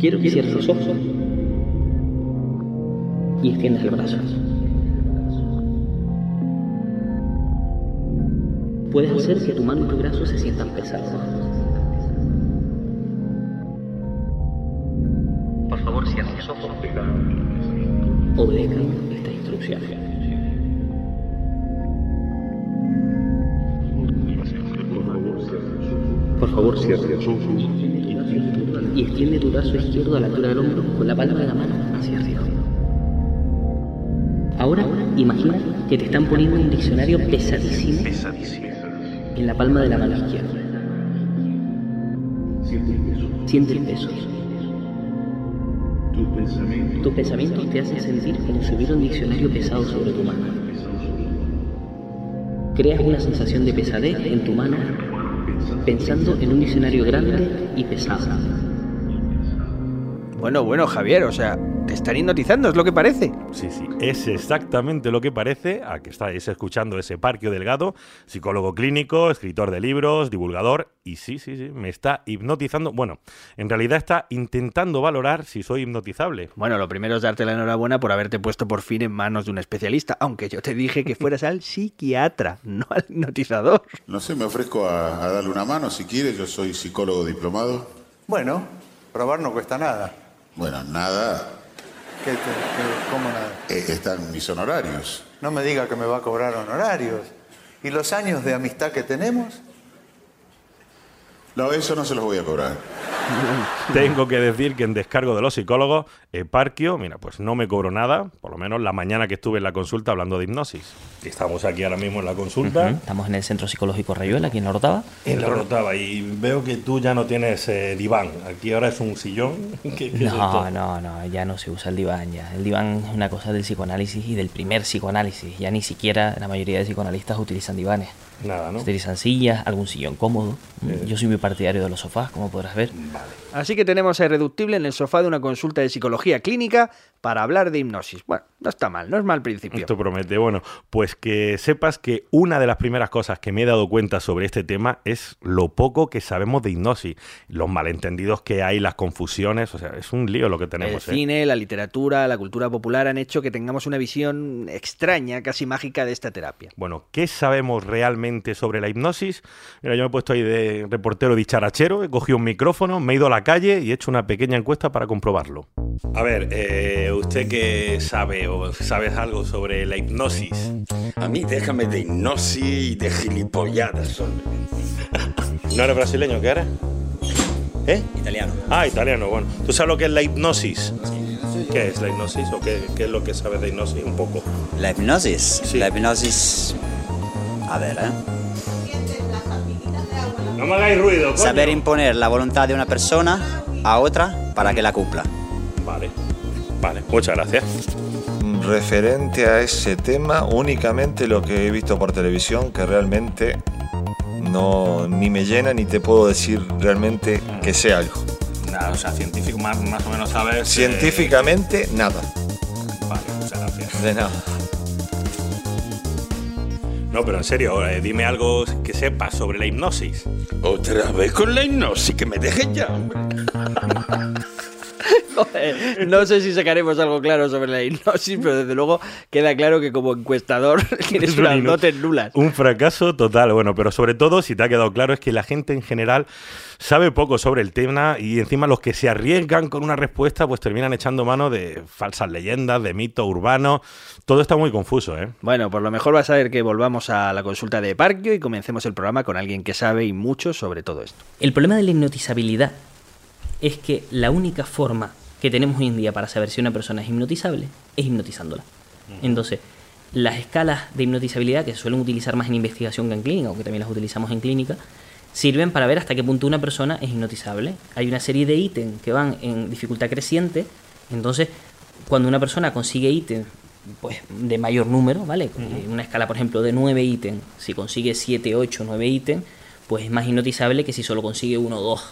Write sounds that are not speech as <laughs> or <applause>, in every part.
Quiero que cierres los ojos y extiendas el brazo. Puedes hacer que tu mano y tu brazo se sientan pesados. Obedezcan estas instrucciones. Por favor, cierra los ojos y extiende tu brazo izquierdo a la altura del hombro con la palma de la mano hacia arriba. Ahora imagina que te están poniendo un diccionario pesadísimo, en la palma de la mano izquierda. Siente el peso. Tus pensamientos te hacen sentir como si hubiera un diccionario pesado sobre tu mano. Creas una sensación de pesadez en tu mano pensando en un diccionario grande y pesado. Bueno, bueno, Javier, o sea, te están hipnotizando, es lo que parece. Sí, sí, es exactamente lo que parece a que estáis escuchando ese Parquio Delgado, psicólogo clínico, escritor de libros, divulgador, y sí, sí, sí, me está hipnotizando. Bueno, en realidad está intentando valorar si soy hipnotizable. Bueno, lo primero es darte la enhorabuena por haberte puesto por fin en manos de un especialista, aunque yo te dije que fueras al psiquiatra, <laughs> no al hipnotizador. No sé, me ofrezco a, a darle una mano si quiere, yo soy psicólogo diplomado. Bueno, probar no cuesta nada. Bueno, nada, ¿Qué te- qué- ¿Cómo nada? eh, están mis honorarios. No me diga que me va a cobrar honorarios. ¿Y los años de amistad que tenemos? No, eso no se los voy a cobrar. <laughs> Tengo que decir que en descargo de los psicólogos, Eparquio, mira, pues no me cobro nada, por lo menos la mañana que estuve en la consulta hablando de hipnosis. Estamos aquí ahora mismo en la consulta. Estamos en el Centro Psicológico Rayuela, aquí en la Orotava. En la rotaba y veo que tú ya no tienes eh, diván. Aquí ahora es un sillón. <laughs> ¿Qué- qué es No, no, no, ya no se usa el diván ya. El diván es una cosa del psicoanálisis y del primer psicoanálisis. Ya ni siquiera la mayoría de psicoanalistas utilizan divanes. Nada, ¿no? Utilizan sillas, algún sillón cómodo. Yo soy muy partidario de los sofás, como podrás ver. Así que tenemos a Irreductible en el sofá de una consulta de psicología clínica para hablar de hipnosis. Bueno, no está mal, no es mal principio. Esto promete. Bueno, pues que sepas que una de las primeras cosas que me he dado cuenta sobre este tema es lo poco que sabemos de hipnosis. Los malentendidos que hay, las confusiones. O sea, es un lío lo que El tenemos. ¿eh? cine, la literatura, la cultura popular han hecho que tengamos una visión extraña, casi mágica de esta terapia. Bueno, ¿qué sabemos realmente sobre la hipnosis? Mira, yo me he puesto ahí de reportero dicharachero, he cogido un micrófono, me he ido a la calle y he hecho una pequeña encuesta para comprobarlo. A ver, eh, ¿usted qué sabe o sabes algo sobre la hipnosis? A mí déjame de hipnosis y de gilipolladas, hombre. ¿No eres brasileño? ¿Qué eres? ¿Eh? Italiano. Ah, italiano, bueno. ¿Tú sabes lo que es la hipnosis? ¿Qué es la hipnosis o qué, qué es lo que sabes de hipnosis? Un poco. La hipnosis. Sí. La hipnosis. A ver, ¿eh? No hagáis ruido, coño. Saber imponer la voluntad de una persona a otra para que la cumpla. Vale, vale, muchas gracias. Referente a ese tema, únicamente lo que he visto por televisión, que realmente no ni me llena ni te puedo decir realmente que sea algo. Nada, o sea, científico más, más o menos sabes. eh, Científicamente, nada. Vale, muchas gracias. De nada. No, pero en serio, eh, dime algo que sepas sobre la hipnosis. Otra vez con la hipnosis, que me dejen ya, hombre. <laughs> Joder, <laughs> no sé si sacaremos algo claro sobre la hipnosis, pero desde luego queda claro que como encuestador <laughs> tienes Es un unas dotes nulas. Un fracaso total, bueno, pero sobre todo, si te ha quedado claro, es que la gente en general sabe poco sobre el tema y encima los que se arriesgan con una respuesta, pues terminan echando mano de falsas leyendas, de mitos urbanos. Todo está muy confuso, ¿eh? Bueno, por lo mejor vas a ver que volvamos a la consulta de Parkio y comencemos el programa con alguien que sabe y mucho sobre todo esto. El problema de la hipnotizabilidad es que la única forma que tenemos hoy en día para saber si una persona es hipnotizable es hipnotizándola. Entonces, las escalas de hipnotizabilidad que se suelen utilizar más en investigación que en clínica, aunque también las utilizamos en clínica, sirven para ver hasta qué punto una persona es hipnotizable. Hay una serie de ítems que van en dificultad creciente, entonces cuando una persona consigue ítems pues, de mayor número, ¿vale? Eh, Una escala, por ejemplo, de 9 ítems, si consigue 7, 8, 9 ítems, pues es más hipnotizable que si solo consigue uno o dos.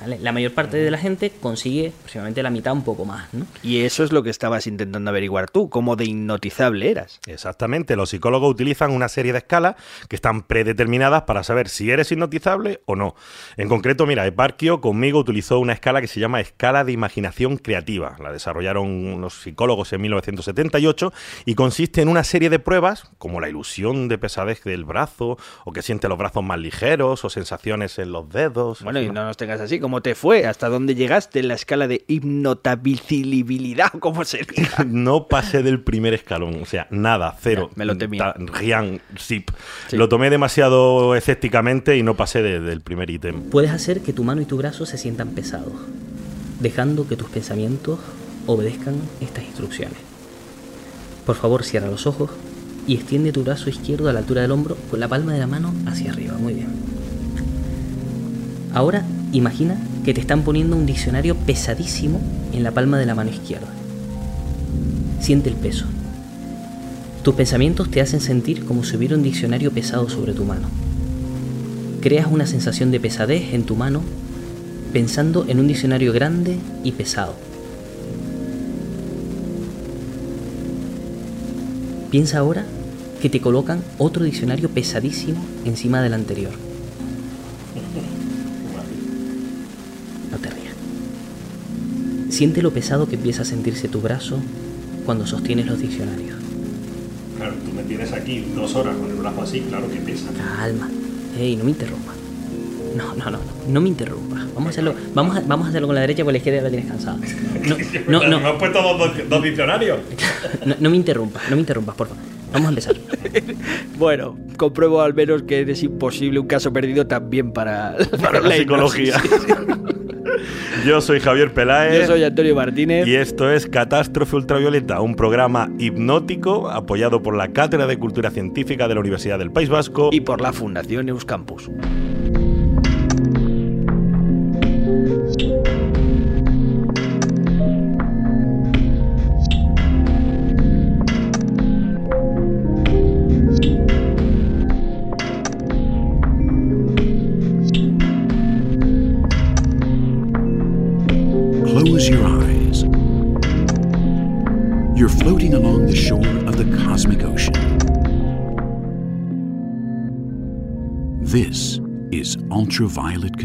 ¿Vale? La mayor parte de la gente consigue aproximadamente la mitad, un poco más. ¿no? Y eso es lo que estabas intentando averiguar tú, cómo de hipnotizable eras. Exactamente, los psicólogos utilizan una serie de escalas que están predeterminadas para saber si eres hipnotizable o no. En concreto, mira, Eparquio conmigo utilizó una escala que se llama escala de imaginación creativa. La desarrollaron unos psicólogos en 1978 y consiste en una serie de pruebas, como la ilusión de pesadez del brazo, o que siente los brazos más ligeros, o sensaciones en los dedos. Bueno, y no nos tengas así, ¿cómo te fue? ¿Hasta dónde llegaste en la escala de hipnotabilibilidad? <laughs> ¿Cómo se diga? no pasé del primer escalón, o sea, nada, cero. Ya, me lo temía. Zip. Sí. Lo tomé demasiado escépticamente y no pasé de- del primer ítem. Puedes hacer que tu mano y tu brazo se sientan pesados, dejando que tus pensamientos obedezcan estas instrucciones. Por favor, cierra los ojos y extiende tu brazo izquierdo a la altura del hombro con la palma de la mano hacia arriba. Muy bien. Ahora imagina que te están poniendo un diccionario pesadísimo en la palma de la mano izquierda. Siente el peso. Tus pensamientos te hacen sentir como si hubiera un diccionario pesado sobre tu mano. Creas una sensación de pesadez en tu mano pensando en un diccionario grande y pesado. Piensa ahora que te colocan otro diccionario pesadísimo encima del anterior. Siente lo pesado que empieza a sentirse tu brazo cuando sostienes los diccionarios. Claro, tú me tienes aquí dos horas con el brazo así, claro que pesa. Calma. Ey, no me interrumpas. No, no, no, no, no me interrumpas. Vamos a hacerlo, vamos a, vamos a hacerlo con la derecha porque la izquierda la tienes cansada. No, <laughs> no, no, has puesto dos, dos diccionarios? no, no me interrumpas, no me interrumpas, por favor. Vamos a empezar. <laughs> Bueno, compruebo al menos que eres imposible un caso perdido también para, <laughs> para la psicología. Yo soy Javier Peláez. Yo soy Antonio Martínez. Y esto es Catástrofe Ultravioleta, un programa hipnótico apoyado por la Cátedra de Cultura Científica de la Universidad del País Vasco. y por la Fundación Euskampus. ultraviolet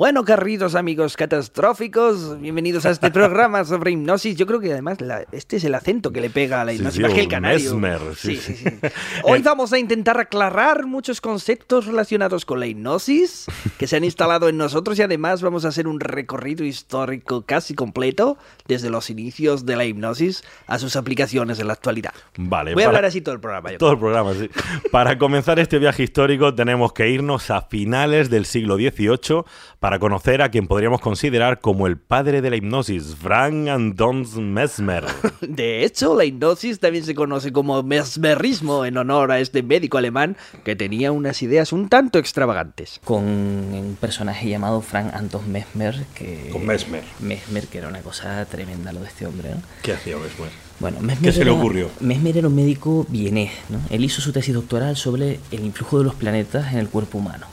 Bueno, queridos amigos catastróficos, bienvenidos a este <laughs> programa sobre hipnosis. Yo creo que además la- este es el acento que le pega a la Sí, hipnosis, sí, más que el canario. mesmer, sí, Sí, sí. sí, sí. Hoy vamos a intentar aclarar muchos conceptos relacionados con la hipnosis que se han instalado en nosotros y además vamos a hacer un recorrido histórico casi completo desde los inicios de la hipnosis a sus aplicaciones en la actualidad. Vale, Voy a para- hablar así todo el programa. yo Todo el programa, sí. Para comenzar este viaje histórico tenemos que irnos a finales del siglo XVIII para conocer a quien podríamos considerar como el padre de la hipnosis, Frank Anton Mesmer. <laughs> De hecho, la hipnosis también se conoce como mesmerismo en honor a este médico alemán que tenía unas ideas un tanto extravagantes. Con un personaje llamado Frank Anton Mesmer, que... Con Mesmer. Mesmer, que era una cosa tremenda lo de este hombre, ¿no? ¿Qué hacía Mesmer? Bueno, Mesmer ¿Qué se le era- ocurrió? Mesmer era un médico vienés, ¿no? Él hizo su tesis doctoral sobre el influjo de los planetas en el cuerpo humano.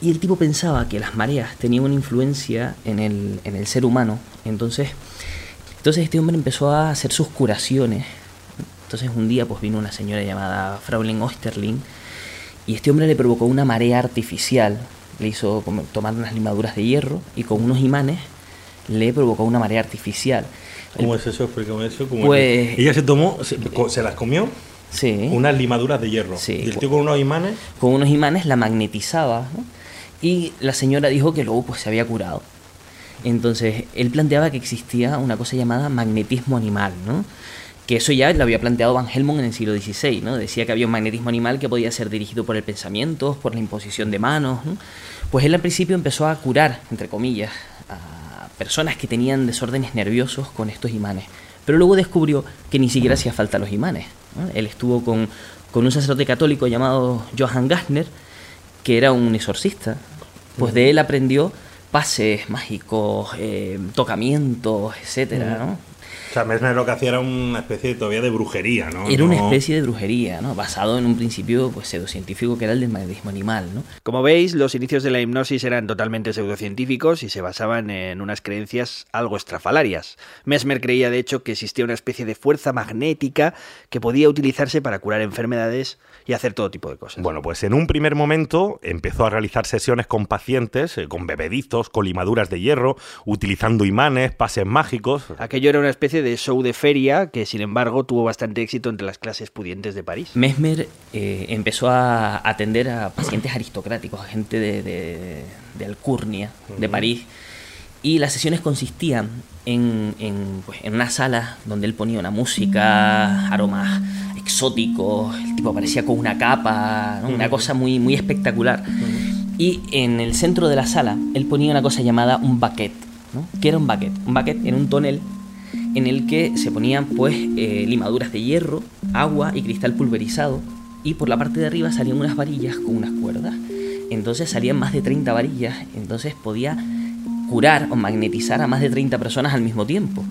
Y el tipo pensaba que las mareas tenían una influencia en el, en el ser humano. Entonces, entonces este hombre empezó a hacer sus curaciones. Entonces un día pues vino una señora llamada Fraulein Osterling y este hombre le provocó una marea artificial. Le hizo tomar unas limaduras de hierro y con unos imanes le provocó una marea artificial. ¿Cómo es eso? Explícame eso. ¿Cómo Pues- es? Ella se tomó, se, se las comió, Sí. unas limaduras de hierro. Sí. Y el tío con unos imanes. con unos imanes la magnetizaba ¿no? Y la señora dijo que luego pues se había curado. Entonces él planteaba que existía una cosa llamada magnetismo animal, ¿no? que eso ya lo había planteado Van Helmont en el siglo XVI, ¿no? decía que había un magnetismo animal que podía ser dirigido por el pensamiento, por la imposición de manos. ¿no? Pues él al principio empezó a curar, entre comillas, a personas que tenían desórdenes nerviosos con estos imanes. Pero luego descubrió que ni siquiera hacía falta los imanes. Él estuvo con, con un sacerdote católico llamado Johann Gassner, que era un exorcista. Pues de él aprendió pases mágicos, eh, tocamientos, etcétera, ¿no? O sea, Mesmer lo que hacía era una especie todavía de brujería, ¿no? Era una especie de brujería, ¿no? Basado en un principio pues, pseudocientífico que era el del magnetismo animal, ¿no? Como veis, los inicios de la hipnosis eran totalmente pseudocientíficos y se basaban en unas creencias algo estrafalarias. Mesmer creía, de hecho, que existía una especie de fuerza magnética que podía utilizarse para curar enfermedades y hacer todo tipo de cosas. Bueno, pues en un primer momento empezó a realizar sesiones con pacientes, eh, con bebedizos, con limaduras de hierro, utilizando imanes, pases mágicos. Aquello era una especie de show de feria que, sin embargo, tuvo bastante éxito entre las clases pudientes de París. Mesmer eh, empezó a atender a pacientes aristocráticos, a gente de, de- de alcurnia de París. Y las sesiones consistían en, en, pues, en una sala donde él ponía una música, aromas exóticos, el tipo aparecía con una capa, ¿no? una cosa muy, muy espectacular. Y en el centro de la sala él ponía una cosa llamada un baquet. ¿no? ¿Qué era un baquet? Un baquet era un tonel en el que se ponían pues eh, limaduras de hierro, agua y cristal pulverizado y por la parte de arriba salían unas varillas con unas cuerdas. Entonces salían más de 30 varillas, entonces podía curar o magnetizar a más de 30 personas al mismo tiempo.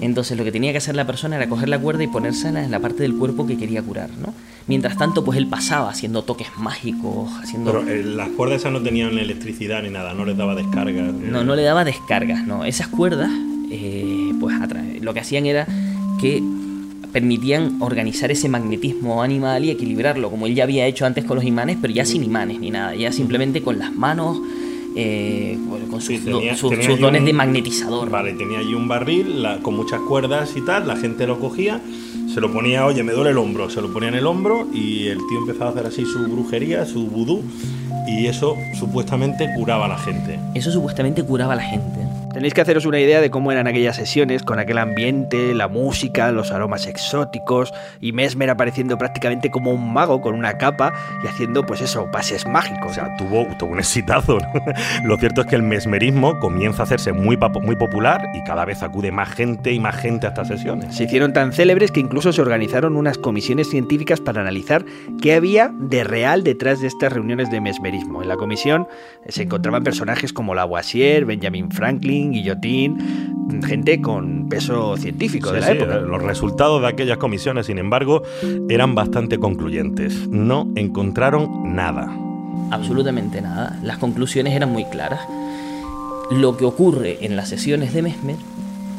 Entonces lo que tenía que hacer la persona era coger la cuerda y ponérsela en la parte del cuerpo que quería curar, ¿no? Mientras tanto, pues él pasaba haciendo toques mágicos, haciendo... Pero eh, las cuerdas esas no tenían electricidad ni nada, no les daba descarga. No, no le daba descargas, no. Esas cuerdas, eh, pues lo que hacían era que permitían organizar ese magnetismo animal y equilibrarlo, como él ya había hecho antes con los imanes, pero ya sin imanes ni nada, ya simplemente con las manos, eh, con sus, Sí, tenía- do- sus- tenía sus allí dones un- de magnetizador. Vale, tenía allí un barril la- con muchas cuerdas y tal, la gente lo cogía, se lo ponía, oye, me duele el hombro, se lo ponía en el hombro y el tío empezaba a hacer así su brujería, su vudú, y eso supuestamente curaba a la gente. Eso supuestamente curaba a la gente. Tenéis que haceros una idea de cómo eran aquellas sesiones, con aquel ambiente, la música, los aromas exóticos, y Mesmer apareciendo prácticamente como un mago con una capa y haciendo, pues eso, pases mágicos. O sea, tuvo, tuvo un exitazo. ¿no? <laughs> Lo cierto es que el mesmerismo comienza a hacerse muy, muy popular y cada vez acude más gente y más gente a estas sesiones. Se hicieron tan célebres que incluso se organizaron unas comisiones científicas para analizar qué había de real detrás de estas reuniones de mesmerismo. En la comisión eh, se encontraban personajes como Lavoisier, Benjamin Franklin, Guillotín, gente con peso científico de la sí, época. Los resultados de aquellas comisiones, sin embargo, eran bastante concluyentes. No encontraron nada. Absolutamente nada. Las conclusiones eran muy claras. Lo que ocurre en las sesiones de Mesmer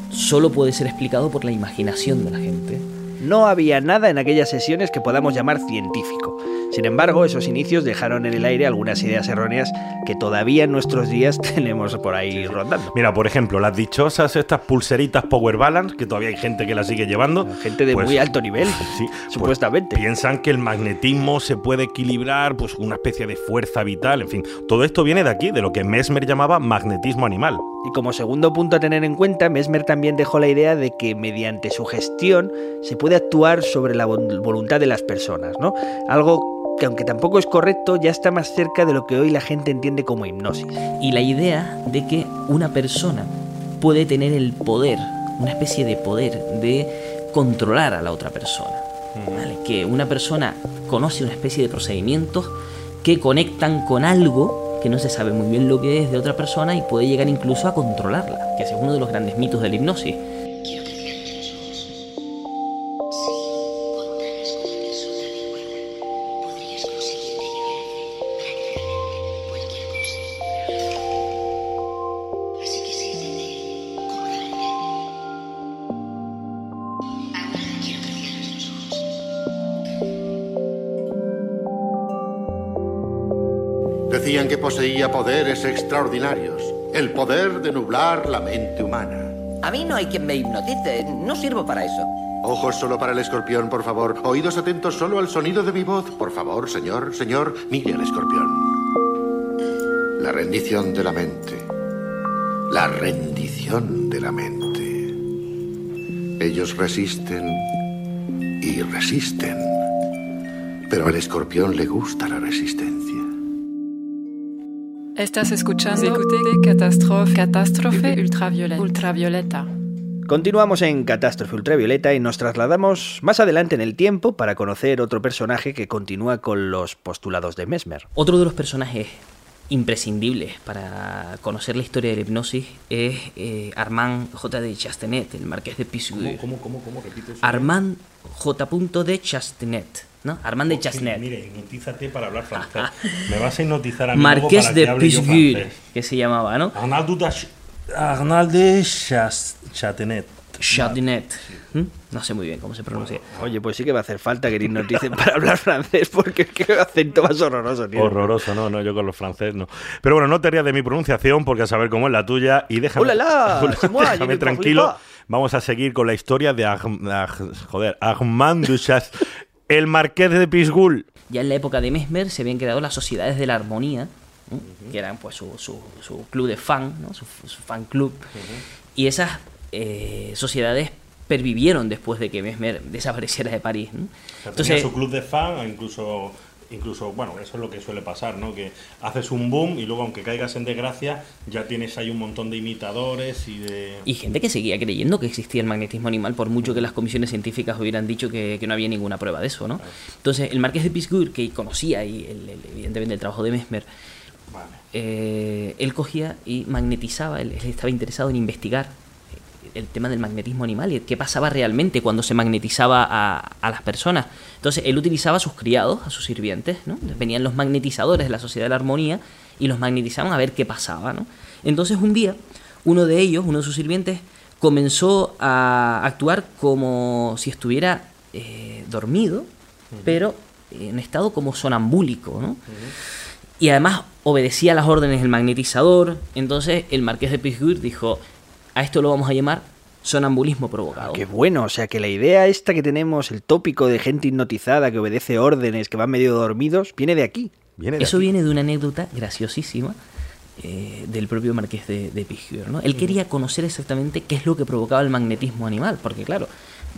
solo puede ser explicado por la imaginación de la gente. No había nada en aquellas sesiones que podamos llamar científico. Sin embargo, esos inicios dejaron en el aire algunas ideas erróneas que todavía en nuestros días <laughs> tenemos por ahí rondando. Mira, por ejemplo, las dichosas estas pulseritas Power Balance, que todavía hay gente que las sigue llevando. Gente de pues, muy alto nivel, <laughs> sí, pues, supuestamente. piensan que el magnetismo se puede equilibrar, pues una especie de fuerza vital, en fin. Todo esto viene de aquí, de lo que Mesmer llamaba magnetismo animal. Y como segundo punto a tener en cuenta, Mesmer también dejó la idea de que mediante su gestión se puede actuar sobre la vol- voluntad de las personas, ¿no? Algo que aunque tampoco es correcto, ya está más cerca de lo que hoy la gente entiende como hipnosis. Y la idea de que una persona puede tener el poder, una especie de poder de controlar a la otra persona. ¿vale? Que una persona conoce una especie de procedimientos que conectan con algo que no se sabe muy bien lo que es de otra persona y puede llegar incluso a controlarla, que es uno de los grandes mitos de la hipnosis. Poderes extraordinarios. El poder de nublar la mente humana. A mí no hay quien me hipnotice. No sirvo para eso. Ojos solo para el escorpión, por favor. Oídos atentos solo al sonido de mi voz. Por favor, señor, señor, mire al escorpión. La rendición de la mente. La rendición de la mente. Ellos resisten y resisten. Pero al escorpión le gusta la resistencia. Estás escuchando de Catástrofe, Catástrofe ultravioleta. ultravioleta. Continuamos en Catástrofe Ultravioleta y nos trasladamos más adelante en el tiempo para conocer otro personaje que continúa con los postulados de Mesmer. Otro de los personajes imprescindibles para conocer la historia de la hipnosis es eh, Armand J. de Chastenet, el marqués de Pisseux. ¿Cómo, cómo, cómo, Repite eso. Armand J. de Chastenet, ¿no? Armand de Ok, Chastenet. Mire, hipnotízate para hablar francés. Me vas a hipnotizar a mí Marqués para de que que se llamaba, ¿no? Arnaldo de, Ch- Arnald de Chas- Chatenet. Chastenet. ¿Mm? No sé muy bien cómo se pronuncia. Oye, pues sí que va a hacer falta que nos dicen <laughs> para hablar francés porque qué acento más horroroso tiene. Horroroso, no, no, yo con los franceses no. Pero bueno, no te rías de mi pronunciación porque a saber cómo es la tuya y déjame, <laughs> moi, je déjame tranquilo. Vamos a seguir con la historia de Arm- Ar- joder, Armand Duchas, el marqués de Pisgul. Ya en la época de Mesmer se habían creado las sociedades de la armonía, ¿no? que eran pues su, su- su club de fan, ¿no? su, su fan club. Y esas eh, sociedades pervivieron después de que Mesmer desapareciera de París. ¿no? O sea, Entonces, tenía su club de fan, incluso, incluso, bueno, eso es lo que suele pasar, ¿no? Que haces un boom y luego, aunque caigas en desgracia, ya tienes ahí un montón de imitadores y de. y gente que seguía creyendo que existía el magnetismo animal, por mucho que las comisiones científicas hubieran dicho que, que no había ninguna prueba de eso. ¿no? Entonces, el marqués de Pisgur, que conocía y el- el- evidentemente el trabajo de Mesmer, eh, él cogía y magnetizaba, él, él estaba interesado en investigar el tema del magnetismo animal y qué pasaba realmente cuando se magnetizaba a, a las personas. Entonces él utilizaba a sus criados, a sus sirvientes, ¿no? venían los magnetizadores de la Sociedad de la Armonía y los magnetizaban a ver qué pasaba. ¿no? Entonces un día uno de ellos, uno de sus sirvientes, comenzó a actuar como si estuviera eh, dormido, pero en estado como sonambúlico. ¿no? y además obedecía las órdenes del magnetizador. Entonces el marqués de Pisgur dijo, a esto lo vamos a llamar sonambulismo provocado. Qué bueno, o sea que la idea esta que tenemos, el tópico de gente hipnotizada que obedece órdenes, que van medio dormidos, viene de aquí. Eso viene de una anécdota graciosísima eh, del propio marqués de, de ¿no? Él quería conocer exactamente qué es lo que provocaba el magnetismo animal, porque claro,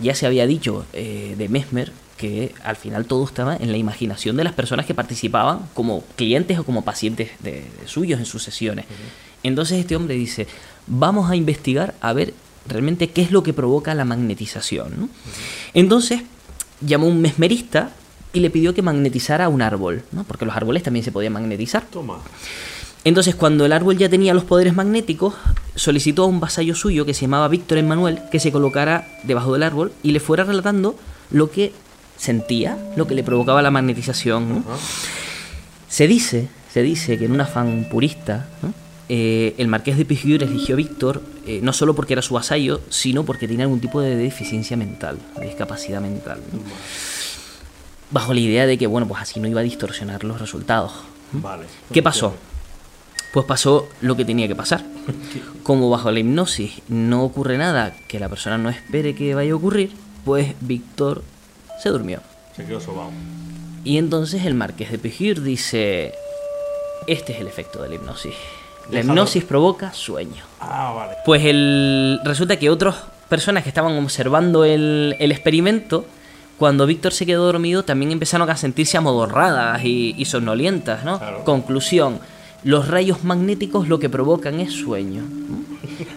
ya se había dicho eh, de Mesmer que al final todo estaba en la imaginación de las personas que participaban como clientes o como pacientes de, de suyos en sus sesiones. Entonces este hombre dice, vamos a investigar a ver realmente qué es lo que provoca la magnetización. ¿no? Entonces llamó a un mesmerista y le pidió que magnetizara un árbol, ¿no? porque los árboles también se podían magnetizar. Toma. Entonces, cuando el árbol ya tenía los poderes magnéticos, solicitó a un vasallo suyo que se llamaba Víctor Emmanuel que se colocara debajo del árbol y le fuera relatando lo que sentía, lo que le provocaba la magnetización. ¿no? Se dice, se dice que en un afán purista, ¿no? Eh, el marqués de Pisgur eligió a Víctor eh, no solo porque era su vasallo, sino porque tenía algún tipo de deficiencia mental, de discapacidad mental. ¿no? Bajo la idea de que, bueno, pues así no iba a distorsionar los resultados. Vale. ¿Qué pasó? Pues pasó lo que tenía que pasar. <laughs> Como bajo la hipnosis no ocurre nada que la persona no espere que vaya a ocurrir, pues Víctor se durmió. Se quedó sobao. Y entonces el marqués de Pejir dice, este es el efecto de la hipnosis. La hipnosis provoca sueño. Ah, vale. Pues el, resulta que otras personas que estaban observando el, el experimento, cuando Víctor se quedó dormido, también empezaron a sentirse amodorradas y, y somnolientas, ¿no? Conclusión, los rayos magnéticos lo que provocan es sueño.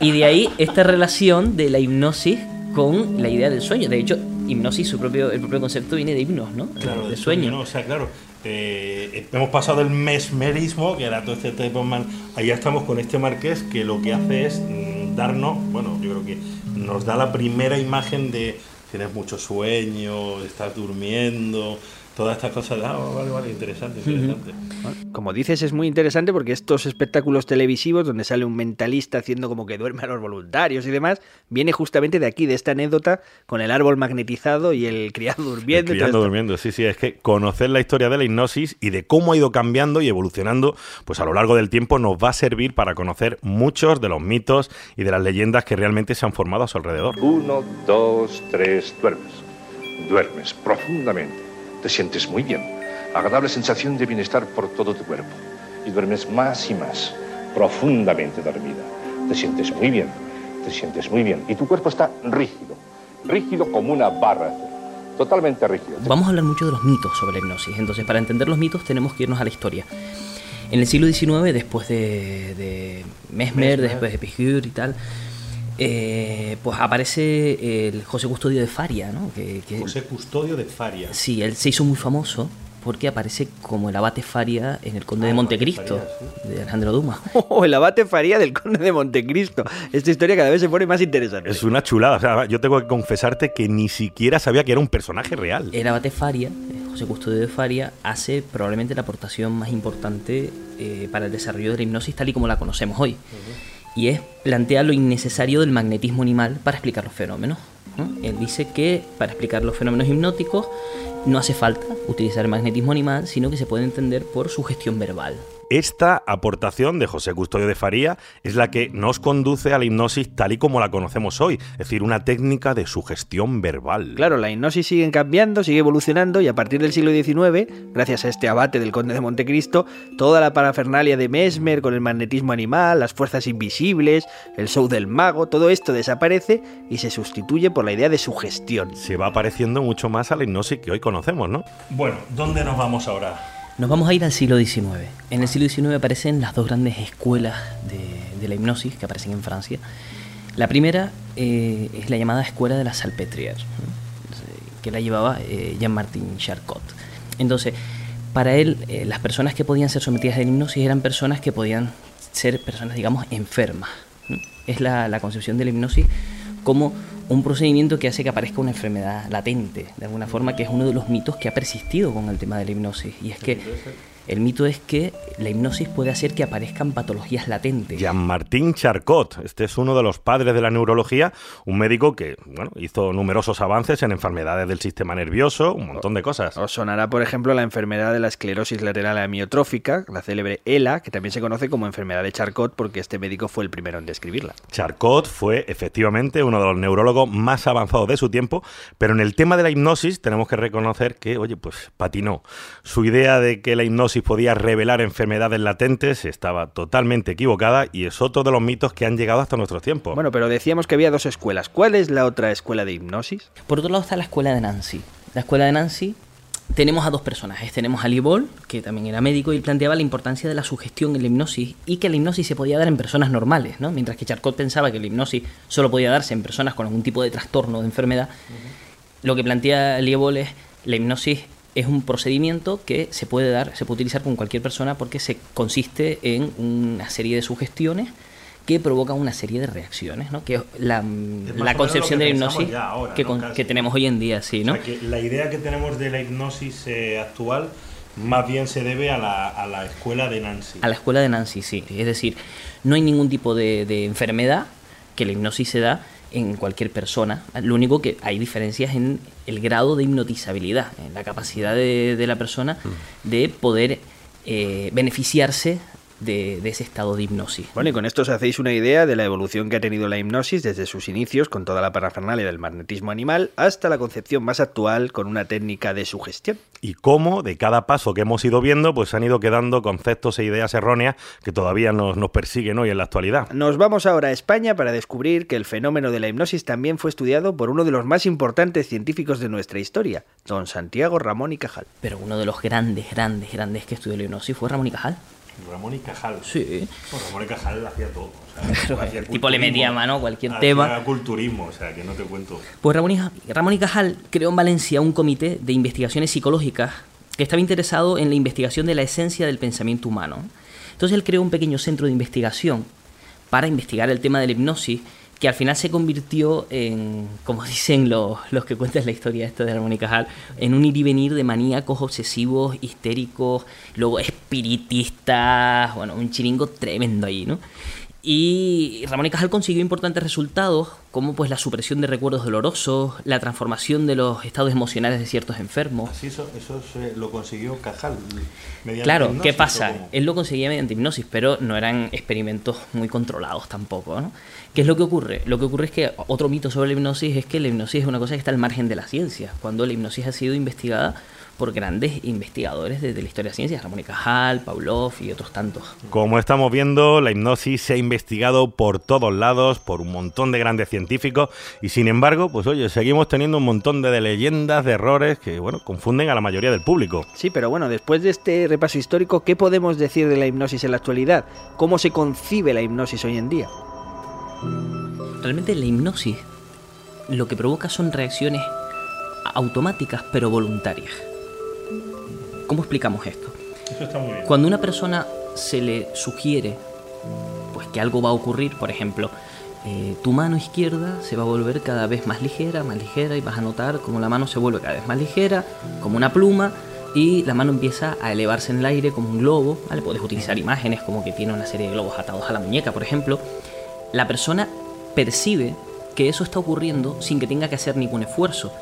Y de ahí esta relación de la hipnosis con la idea del sueño. De hecho, hipnosis, su propio, el propio concepto viene de himnos, ¿no? Claro, de sueño. ¿no? O sea, claro, eh, hemos pasado del mesmerismo, que era todo este tipo de man- ya estamos con este marqués que lo que hace es mm, darnos, bueno, yo creo que nos da la primera imagen de tienes mucho sueño, estás durmiendo, todas estas cosas. Ah, vale, vale, interesante, interesante. Como dices, es muy interesante porque estos espectáculos televisivos donde sale un mentalista haciendo como que duerme a los voluntarios y demás, viene justamente de aquí, de esta anécdota con el árbol magnetizado y el criado durmiendo. Criando esto. durmiendo, sí, sí, es que conocer la historia de la hipnosis y de cómo ha ido cambiando y evolucionando, pues a lo largo del tiempo nos va a servir para conocer muchos de los mitos y de las leyendas que realmente se han formado a su alrededor. Uno, dos, tres, duermes. Duermes profundamente. Te sientes muy bien. Agradable sensación de bienestar por todo tu cuerpo. Y duermes más y más. Profundamente dormida. Te sientes muy bien. Te sientes muy bien. Y tu cuerpo está rígido. Rígido como una barra. Totalmente rígido. Vamos a hablar mucho de los mitos sobre la hipnosis. Entonces, para entender los mitos tenemos que irnos a la historia. En el siglo XIX, después de, de Mesmer, Mesmer. después de Pijur y tal, eh, pues aparece el José Custodio de Faria, ¿no? Que, que- José Custodio de Faria. Sí, él se hizo muy famoso porque aparece como el abate Faria en El Conde de Montecristo, de Alejandro Dumas. <laughs> Oh, el abate Faría del Conde de Montecristo. Esta historia cada vez se pone más interesante. Es una chulada. O sea, yo tengo que confesarte que ni siquiera sabía que era un personaje real. El abate Faria, José Custodio de Faria, hace probablemente la aportación más importante eh, para el desarrollo de la hipnosis tal y como la conocemos hoy. Y es plantear lo innecesario del magnetismo animal para explicar los fenómenos. ¿no? Él dice que para explicar los fenómenos hipnóticos no hace falta utilizar el magnetismo animal, sino que se puede entender por su gestión verbal. Esta aportación de José Custodio de Faría es la que nos conduce a la hipnosis tal y como la conocemos hoy, es decir, una técnica de sugestión verbal. Claro, la hipnosis sigue cambiando, sigue evolucionando y a partir del siglo XIX, gracias a este abate del conde de Montecristo, toda la parafernalia de Mesmer con el magnetismo animal, las fuerzas invisibles, el show del mago, todo esto desaparece y se sustituye por la idea de sugestión. Se va pareciendo mucho más a la hipnosis que hoy conocemos, ¿no? Bueno, ¿dónde nos vamos ahora? Nos vamos a ir al siglo XIX. En el siglo XIX aparecen las dos grandes escuelas de, de la hipnosis que aparecen en Francia. La primera eh, es la llamada Escuela de la Salpêtrière, que la llevaba eh, Jean-Martin Charcot. Entonces, para él, eh, las personas que podían ser sometidas a la hipnosis eran personas que podían ser personas, digamos, enfermas. Es la concepción de la hipnosis como un procedimiento que hace que aparezca una enfermedad latente, de alguna forma, que es uno de los mitos que ha persistido con el tema de la hipnosis. Y es que el mito es que la hipnosis puede hacer que aparezcan patologías latentes. Jean-Martin Charcot, este es uno de los padres de la neurología, un médico que bueno, hizo numerosos avances en enfermedades del sistema nervioso, un montón de cosas. Os sonará, por ejemplo, la enfermedad de la esclerosis lateral amiotrófica, la célebre ELA, que también se conoce como enfermedad de Charcot porque este médico fue el primero en describirla. Charcot fue efectivamente uno de los neurólogos más avanzados de su tiempo, pero en el tema de la hipnosis tenemos que reconocer que, oye, pues patinó. Su idea de que la hipnosis podía revelar enfermedades latentes estaba totalmente equivocada y es otro de los mitos que han llegado hasta nuestros tiempos. Bueno, pero decíamos que había dos escuelas. ¿Cuál es la otra escuela de hipnosis? Por otro lado está la escuela de Nancy. La escuela de Nancy tenemos a dos personajes. Tenemos a Lee Ball, que también era médico y planteaba la importancia de la sugestión en la hipnosis y que la hipnosis se podía dar en personas normales, ¿no? Mientras que Charcot pensaba que la hipnosis solo podía darse en personas con algún tipo de trastorno o de enfermedad. Lo que plantea Lee Ball es la hipnosis es un procedimiento que se puede dar, se puede utilizar con cualquier persona porque se consiste en una serie de sugestiones que provocan una serie de reacciones, ¿no? Que es la, concepción de la hipnosis ahora, que, que tenemos hoy en día, sí, ¿no? O sea, que la idea que tenemos de la hipnosis eh, actual más bien se debe a la, a la escuela de Nancy. A la escuela de Nancy, sí. Es decir, no hay ningún tipo de, de enfermedad que la hipnosis se da en cualquier persona. Lo único que hay diferencias en el grado de hipnotizabilidad, en la capacidad de, de la persona de poder eh, beneficiarse de, de ese estado de hipnosis. Bueno, y con esto os hacéis una idea de la evolución que ha tenido la hipnosis desde sus inicios, con toda la parafernalia del magnetismo animal, hasta la concepción más actual con una técnica de sugestión. Y cómo de cada paso que hemos ido viendo, pues han ido quedando conceptos e ideas erróneas que todavía nos, nos persiguen hoy en la actualidad. Nos vamos ahora a España para descubrir que el fenómeno de la hipnosis también fue estudiado por uno de los más importantes científicos de nuestra historia, don Santiago Ramón y Cajal. Pero uno de los grandes, grandes, grandes que estudió la hipnosis fue Ramón y Cajal. Ramón y Cajal. Sí. Bueno, Ramón y Cajal hacía todo. o sea, Pero hacía el tipo le metía mano cualquier hacía tema. culturismo, o sea, que no te cuento. Pues Ramón y, Ramón y Cajal creó en Valencia un comité de investigaciones psicológicas que estaba interesado en la investigación de la esencia del pensamiento humano. Entonces él creó un pequeño centro de investigación para investigar el tema de la hipnosis, que al final se convirtió en, como <laughs> dicen los, los que cuentan la historia esta de Ramón y Cajal, en un ir y venir de maníacos obsesivos, histéricos, luego espiritistas, bueno, un chiringo tremendo ahí, ¿no? Y Ramón y Cajal consiguió importantes resultados, como pues la supresión de recuerdos dolorosos, la transformación de los estados emocionales de ciertos enfermos. Así eso, eso se- lo consiguió Cajal. mediante Claro, hipnosis, ¿qué ¿o pasa? Él lo conseguía mediante hipnosis, pero no eran experimentos muy controlados tampoco, ¿no? ¿Qué es lo que ocurre? Lo que ocurre es que otro mito sobre la hipnosis es que la hipnosis es una cosa que está al margen de la ciencia, cuando la hipnosis ha sido investigada por grandes investigadores desde la historia de ciencias, Ramón y Cajal, Pavlov y otros tantos. Como estamos viendo, la hipnosis se ha investigado por todos lados, por un montón de grandes científicos, y sin embargo, pues oye, seguimos teniendo un montón de, de leyendas, de errores que, bueno, confunden a la mayoría del público. Sí, pero bueno, después de este repaso histórico, ¿qué podemos decir de la hipnosis en la actualidad? ¿Cómo se concibe la hipnosis hoy en día? Realmente la hipnosis lo que provoca son reacciones automáticas pero voluntarias. ¿Cómo explicamos esto? Eso está muy bien. Cuando una persona se le sugiere pues que algo va a ocurrir, por ejemplo, eh, tu mano izquierda se va a volver cada vez más ligera, más ligera, y vas a notar como la mano se vuelve cada vez más ligera, como una pluma, y la mano empieza a elevarse en el aire como un globo, ¿vale? Puedes utilizar imágenes como que tiene una serie de globos atados a la muñeca, por ejemplo. La persona percibe que eso está ocurriendo sin que tenga que hacer ningún esfuerzo,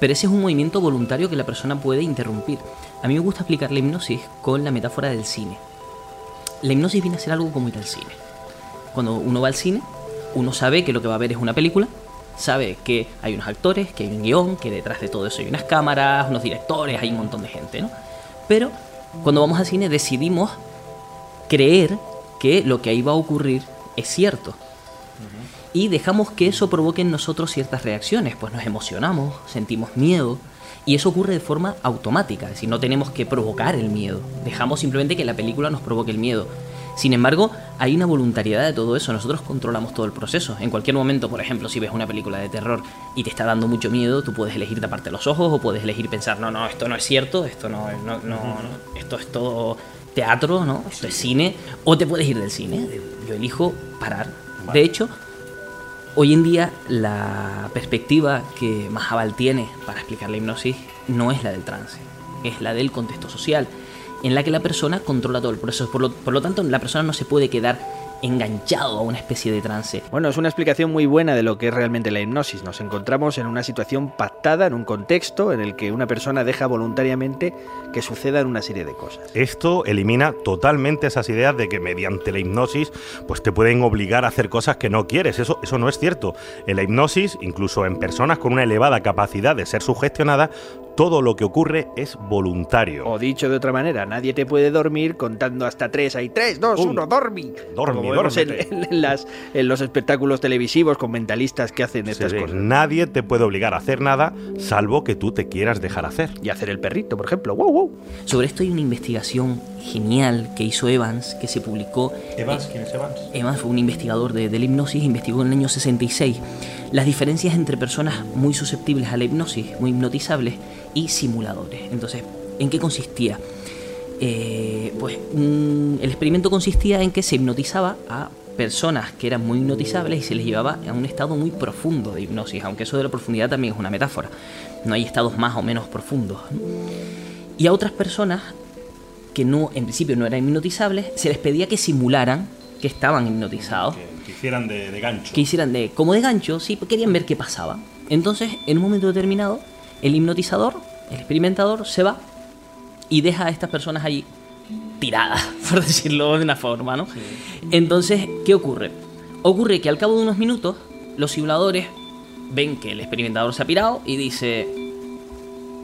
pero ese es un movimiento voluntario que la persona puede interrumpir. A mí me gusta explicar la hipnosis con la metáfora del cine. La hipnosis viene a ser algo como ir al cine. Cuando uno va al cine, uno sabe que lo que va a ver es una película, sabe que hay unos actores, que hay un guion, que detrás de todo eso hay unas cámaras, unos directores, hay un montón de gente, ¿no? Pero cuando vamos al cine decidimos creer que lo que ahí va a ocurrir es cierto. Y dejamos que eso provoque en nosotros ciertas reacciones, pues nos emocionamos, sentimos miedo, y eso ocurre de forma automática, es decir, no tenemos que provocar el miedo, dejamos simplemente que la película nos provoque el miedo. Sin embargo, hay una voluntariedad de todo eso, nosotros controlamos todo el proceso. En cualquier momento, por ejemplo, si ves una película de terror y te está dando mucho miedo, tú puedes elegir taparte los ojos o puedes elegir pensar, no, no, esto no es cierto, esto no, no, no, no, esto es todo teatro, ¿no? Esto es cine, o te puedes ir del cine. Yo elijo parar. De hecho, hoy en día la perspectiva que Mahabal tiene para explicar la hipnosis no es la del trance, es la del contexto social, en la que la persona controla todo el proceso. Por lo, por lo tanto, la persona no se puede quedar enganchado a una especie de trance. Bueno, es una explicación muy buena de lo que es realmente la hipnosis. Nos encontramos en una situación pactada, en un contexto en el que una persona deja voluntariamente que sucedan una serie de cosas. Esto elimina totalmente esas ideas de que mediante la hipnosis pues te pueden obligar a hacer cosas que no quieres. Eso, eso no es cierto. En la hipnosis, incluso en personas con una elevada capacidad de ser sugestionadas, todo lo que ocurre es voluntario. O dicho de otra manera, nadie te puede dormir contando hasta tres. Hay tres, dos, uno, dormi. Dormi, en, en las, en los espectáculos televisivos con mentalistas que hacen estas cosas. Nadie te puede obligar a hacer nada salvo que tú te quieras dejar hacer. Y hacer el perrito, por ejemplo. Wow, wow. Sobre esto hay una investigación genial que hizo Evans, que se publicó Evans, ¿quién es Evans? Evans fue un investigador de, de la hipnosis, investigó en el año 66 las diferencias entre personas muy susceptibles a la hipnosis, muy hipnotizables, y simuladores. Entonces, ¿en qué consistía? Eh, pues mm, el experimento consistía en que se hipnotizaba a personas que eran muy hipnotizables y se les llevaba a un estado muy profundo de hipnosis, aunque eso de la profundidad también es una metáfora. No hay estados más o menos profundos. ¿no? Y a otras personas que no, en principio no eran hipnotizables, se les pedía que simularan que estaban hipnotizados Que hicieran de, de gancho. que hicieran de como de gancho, sí, querían ver qué pasaba. Entonces, en un momento determinado, el hipnotizador, el experimentador, se va y deja a estas personas allí tiradas, <laughs> por decirlo de una forma, ¿no? Entonces, ¿qué ocurre? Ocurre que al cabo de unos minutos, los simuladores ven que el experimentador se ha pirado y dice,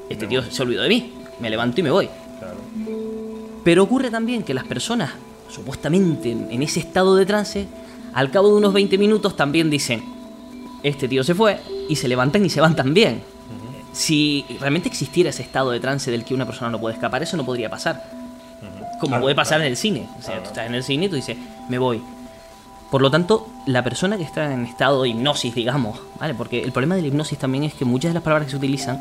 este tío se olvidó de mí, me levanto y me voy. Pero ocurre también que las personas, supuestamente en en ese estado de trance, al cabo de unos 20 minutos también dicen, este tío se fue, y se levantan y se van también. Si realmente existiera ese estado de trance del que una persona no puede escapar, eso no podría pasar. Como Claro, puede pasar claro. en el cine. O sea, tú estás en el cine y tú dices, me voy. Por lo tanto, la persona que está en estado de hipnosis, digamos, ¿vale? Porque el problema de la hipnosis también es que muchas de las palabras que se utilizan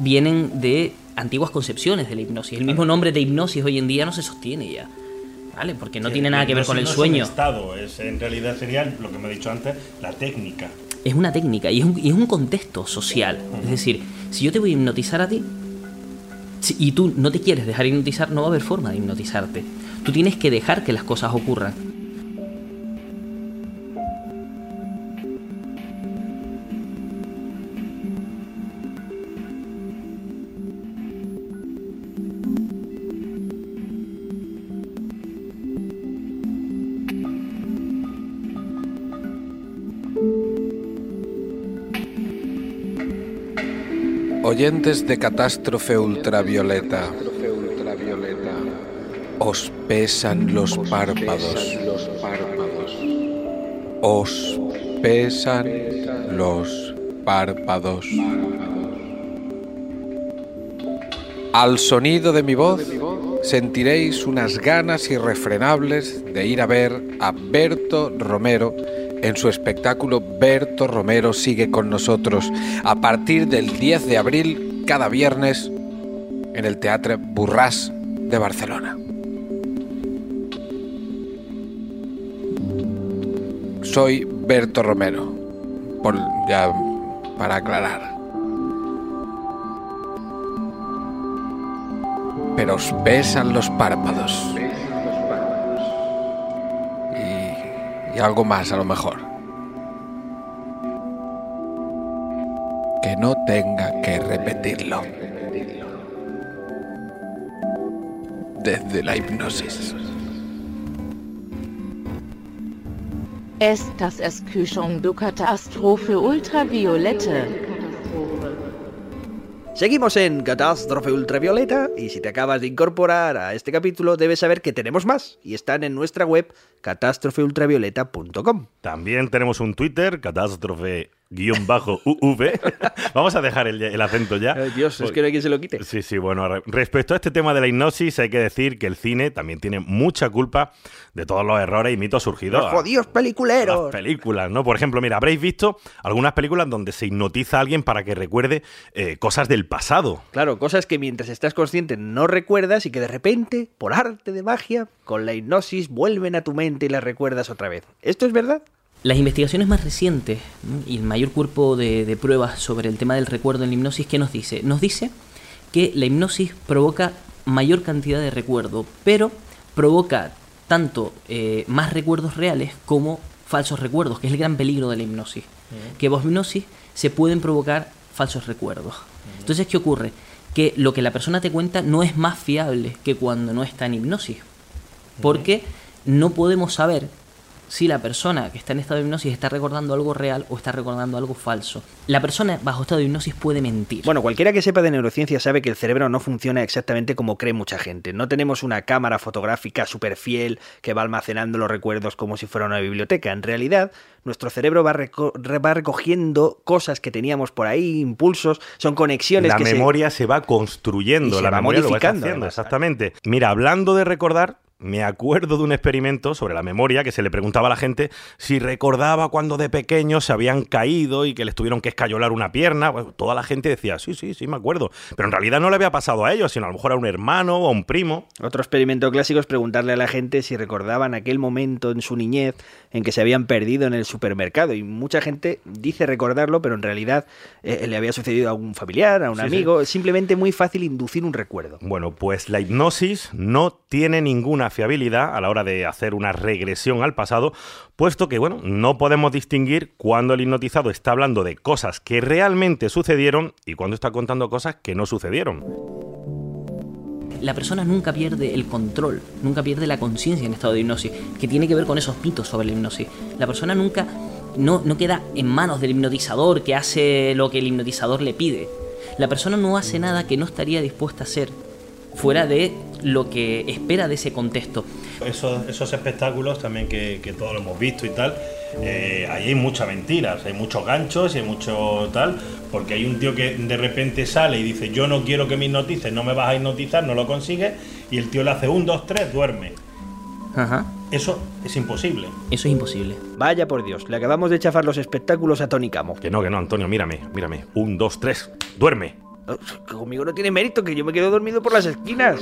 vienen de antiguas concepciones de la hipnosis. El mismo nombre de hipnosis hoy en día no se sostiene ya. ¿Vale? Porque no Sí, tiene nada que ver con el no es sueño. un estado, es, en realidad sería lo que me he dicho antes, la técnica. Es una técnica y es un, contexto social. Es decir, si yo te voy a hipnotizar a ti y tú no te quieres dejar hipnotizar, no va a haber forma de hipnotizarte. Tú tienes que dejar que las cosas ocurran. Oyentes de Catástrofe Ultravioleta, os pesan los párpados. Os pesan los párpados. Al sonido de mi voz sentiréis unas ganas irrefrenables de ir a ver a Berto Romero en su espectáculo Berto Romero sigue con nosotros a partir del 10 de abril cada viernes en el Teatre Burràs de Barcelona. Soy Berto Romero, ya para aclarar. Pero os besan los párpados. Y, algo más a lo mejor. Que no tenga que repetirlo. Desde la hipnosis. Estas Erküchung du Katastrophe Ultraviolette. Seguimos en Catástrofe Ultravioleta y si te acabas de incorporar a este capítulo debes saber que tenemos más y están en nuestra web catástrofeultravioleta.com. También tenemos un Twitter, catástrofe guion bajo UV. <laughs> Vamos a dejar el, el acento ya. Ay, Dios, es que no hay quien se lo quite. Sí, sí, bueno, re- respecto a este tema de la hipnosis, hay que decir que el cine también tiene mucha culpa de todos los errores y mitos surgidos. Los jodidos peliculeros. las películas, ¿no? Por ejemplo, mira, habréis visto algunas películas donde se hipnotiza a alguien para que recuerde eh, cosas del pasado. Claro, cosas que mientras estás consciente no recuerdas y que de repente, por arte de magia, con la hipnosis vuelven a tu mente y las recuerdas otra vez. ¿Esto es verdad? Las investigaciones más recientes y el mayor cuerpo de, de pruebas sobre el tema del recuerdo en la hipnosis, ¿qué nos dice? Nos dice que la hipnosis provoca mayor cantidad de recuerdo, pero provoca tanto eh, más recuerdos reales como falsos recuerdos, que es el gran peligro de la hipnosis. Que vos hipnosis se pueden provocar falsos recuerdos. Entonces, ¿qué ocurre? Que lo que la persona te cuenta no es más fiable que cuando no está en hipnosis. Porque no podemos saber si la persona que está en estado de hipnosis está recordando algo real o está recordando algo falso. La persona bajo estado de hipnosis puede mentir. Bueno, cualquiera que sepa de neurociencia sabe que el cerebro no funciona exactamente como cree mucha gente. No tenemos una cámara fotográfica súper fiel que va almacenando los recuerdos como si fuera una biblioteca. En realidad, nuestro cerebro va, reco- re- va recogiendo cosas que teníamos por ahí, impulsos, son conexiones La que memoria se... va construyendo, Y se la va memoria lo va modificando, haciendo, exactamente. Mira, hablando de recordar, me acuerdo de un experimento sobre la memoria que se le preguntaba a la gente si recordaba cuando de pequeño se habían caído y que les tuvieron que escayolar una pierna. Bueno, toda la gente decía, sí, sí, sí, me acuerdo. Pero en realidad no le había pasado a ellos, sino a lo mejor a un hermano o a un primo. Otro experimento clásico es preguntarle a la gente si recordaban aquel momento en su niñez en que se habían perdido en el supermercado. Y mucha gente dice recordarlo, pero en realidad eh, le había sucedido a un familiar, a un Sí, sí. amigo. Es simplemente muy fácil inducir un recuerdo. Bueno, pues la hipnosis no tiene ninguna fiabilidad a la hora de hacer una regresión al pasado, puesto que, bueno, no podemos distinguir cuando el hipnotizado está hablando de cosas que realmente sucedieron y cuando está contando cosas que no sucedieron. La persona nunca pierde el control, nunca pierde la conciencia en estado de hipnosis, que tiene que ver con esos mitos sobre la hipnosis. La persona nunca no, no queda en manos del hipnotizador que hace lo que el hipnotizador le pide. La persona no hace nada que no estaría dispuesta a hacer fuera de lo que espera de ese contexto. Esos, esos espectáculos también que, que todos lo hemos visto y tal, eh, ahí hay mucha mentira, o sea, hay muchos ganchos y hay mucho tal, porque hay un tío que de repente sale y dice, yo no quiero que me hipnotices, no me vas a hipnotizar, no lo consigues, y el tío le hace un, dos, tres, duerme. Ajá. Eso es imposible. Eso es imposible. Vaya por Dios, le acabamos de chafar los espectáculos a Tony Camo. Que no, que no, Antonio, mírame, mírame. Un, dos, tres, duerme. Conmigo no tiene mérito, que yo me quedo dormido por las esquinas.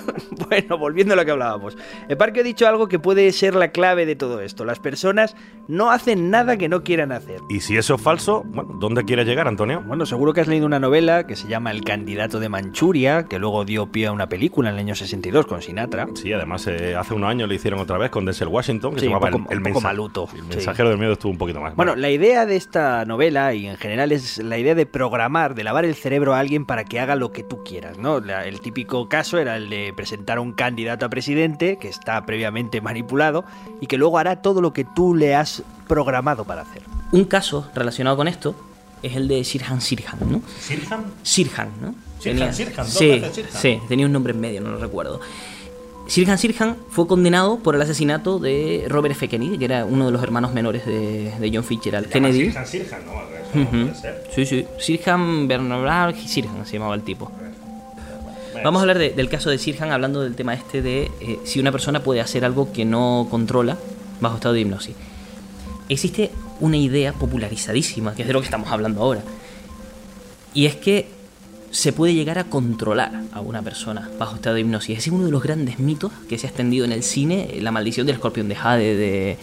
<laughs> bueno, volviendo a lo que hablábamos. El parque ha dicho algo que puede ser la clave de todo esto. Las personas no hacen nada que no quieran hacer. Y si eso es falso, bueno, ¿dónde quieres llegar, Antonio? Bueno, seguro que has leído una novela que se llama El candidato de Manchuria, que luego dio pie a una película en el año 62 con Sinatra. Sí, además eh, hace unos años lo hicieron otra vez con Denzel Washington, que Sí, se llamaba poco- el, el mensa- maluto, El sí. mensajero del miedo estuvo un poquito más. Bueno, la idea de esta novela y en general es la idea de programar, de lavar el cerebro a alguien para que haga lo que tú quieras, ¿no? La- el típico caso era el de presentar a un candidato a presidente que está previamente manipulado y que luego hará todo lo que tú le has programado para hacer. Un caso relacionado con esto es el de Sirhan Sirhan, ¿no? ¿Sirhan? Sirhan, ¿no? Sirhan, Sirhan, dos sí, veces Sirhan. sí, tenía un nombre en medio, no lo recuerdo. Sirhan Sirhan fue condenado por el asesinato de Robert F. Kennedy, que era uno de los hermanos menores de, de John Fitzgerald Kennedy. Sirhan, Sirhan, no, puede ser. Sí, sí. Sirhan Bernard Sirhan se llamaba el tipo. Vamos a hablar de- del caso de Sirhan hablando del tema este de eh, si una persona puede hacer algo que no controla bajo estado de hipnosis. Existe una idea popularizadísima, que es de lo que estamos hablando ahora. Y es que se puede llegar a controlar a una persona bajo estado de hipnosis. Ese es uno de los grandes mitos que se ha extendido en el cine, la maldición del escorpión de Jade de,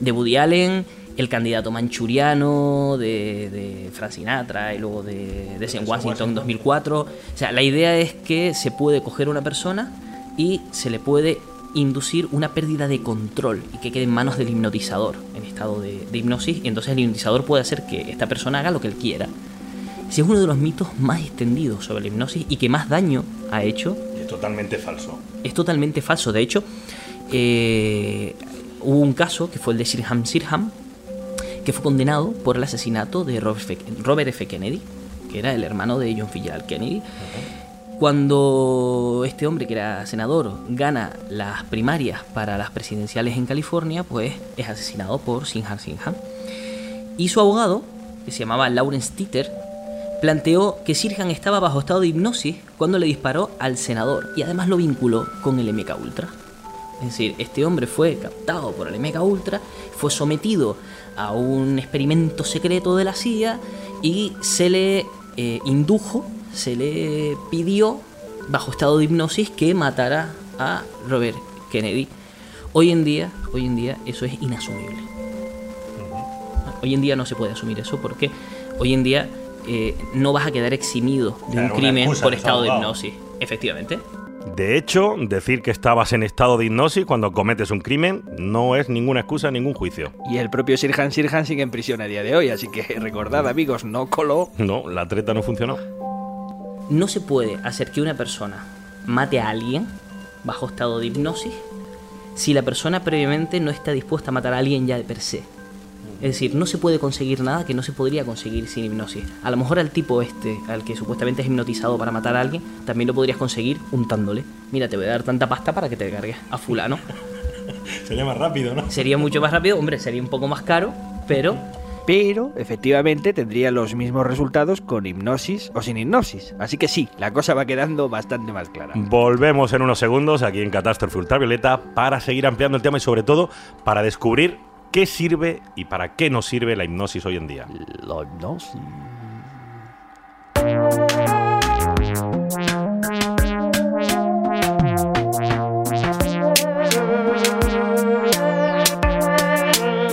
de Woody Allen, el candidato manchuriano de, de Frank Sinatra y luego de, de. Washington 2004. O sea, la idea es que se puede coger a una persona y se le puede inducir una pérdida de control y que quede en manos del hipnotizador en estado de, de hipnosis y entonces el hipnotizador puede hacer que esta persona haga lo que él quiera. Ese es uno de los mitos más extendidos sobre la hipnosis y que más daño ha hecho. Es totalmente falso. Es totalmente falso. De hecho, eh, hubo un caso que fue el de Sirham Sirham, que fue condenado por el asesinato de Robert F. Robert F. Kennedy, que era el hermano de John Fitzgerald Kennedy. Cuando este hombre, que era senador, gana las primarias para las presidenciales en California, pues es asesinado por Sinham Sinham. Y su abogado, que se llamaba Lawrence Titter, planteó que Sirhan estaba bajo estado de hipnosis cuando le disparó al senador y además lo vinculó con el MK Ultra. Es decir, este hombre fue captado por el MK Ultra, fue sometido a un experimento secreto de la CIA y se le eh, indujo, se le pidió bajo estado de hipnosis que matara a Robert Kennedy. Hoy en día, hoy en día eso es inasumible. Hoy en día no se puede asumir eso porque hoy en día eh, no vas a quedar eximido de Claro, un crimen por estado de hipnosis. Efectivamente. De hecho, decir que estabas en estado de hipnosis cuando cometes un crimen no es ninguna excusa, ningún juicio. Y el propio Sirhan Sirhan sigue en prisión a día de hoy, así que recordad amigos, no coló. No, la treta no funcionó. No se puede hacer que una persona mate a alguien bajo estado de hipnosis si la persona previamente no está dispuesta a matar a alguien ya de per se. Es decir, no se puede conseguir nada que no se podría conseguir sin hipnosis. A lo mejor al tipo este, al que supuestamente es hipnotizado para matar a alguien, también lo podrías conseguir untándole. Mira, te voy a dar tanta pasta para que te cargues a fulano. <laughs> Sería más rápido, ¿no? Sería mucho más rápido, hombre, sería un poco más caro, pero Pero, efectivamente, tendría los mismos resultados con hipnosis o sin hipnosis. Así que sí, la cosa va quedando bastante más clara. Volvemos en unos segundos aquí en Catástrofe Ultravioleta para seguir ampliando el tema y sobre todo para descubrir qué sirve y para qué no sirve la hipnosis hoy en día. La hipnosis.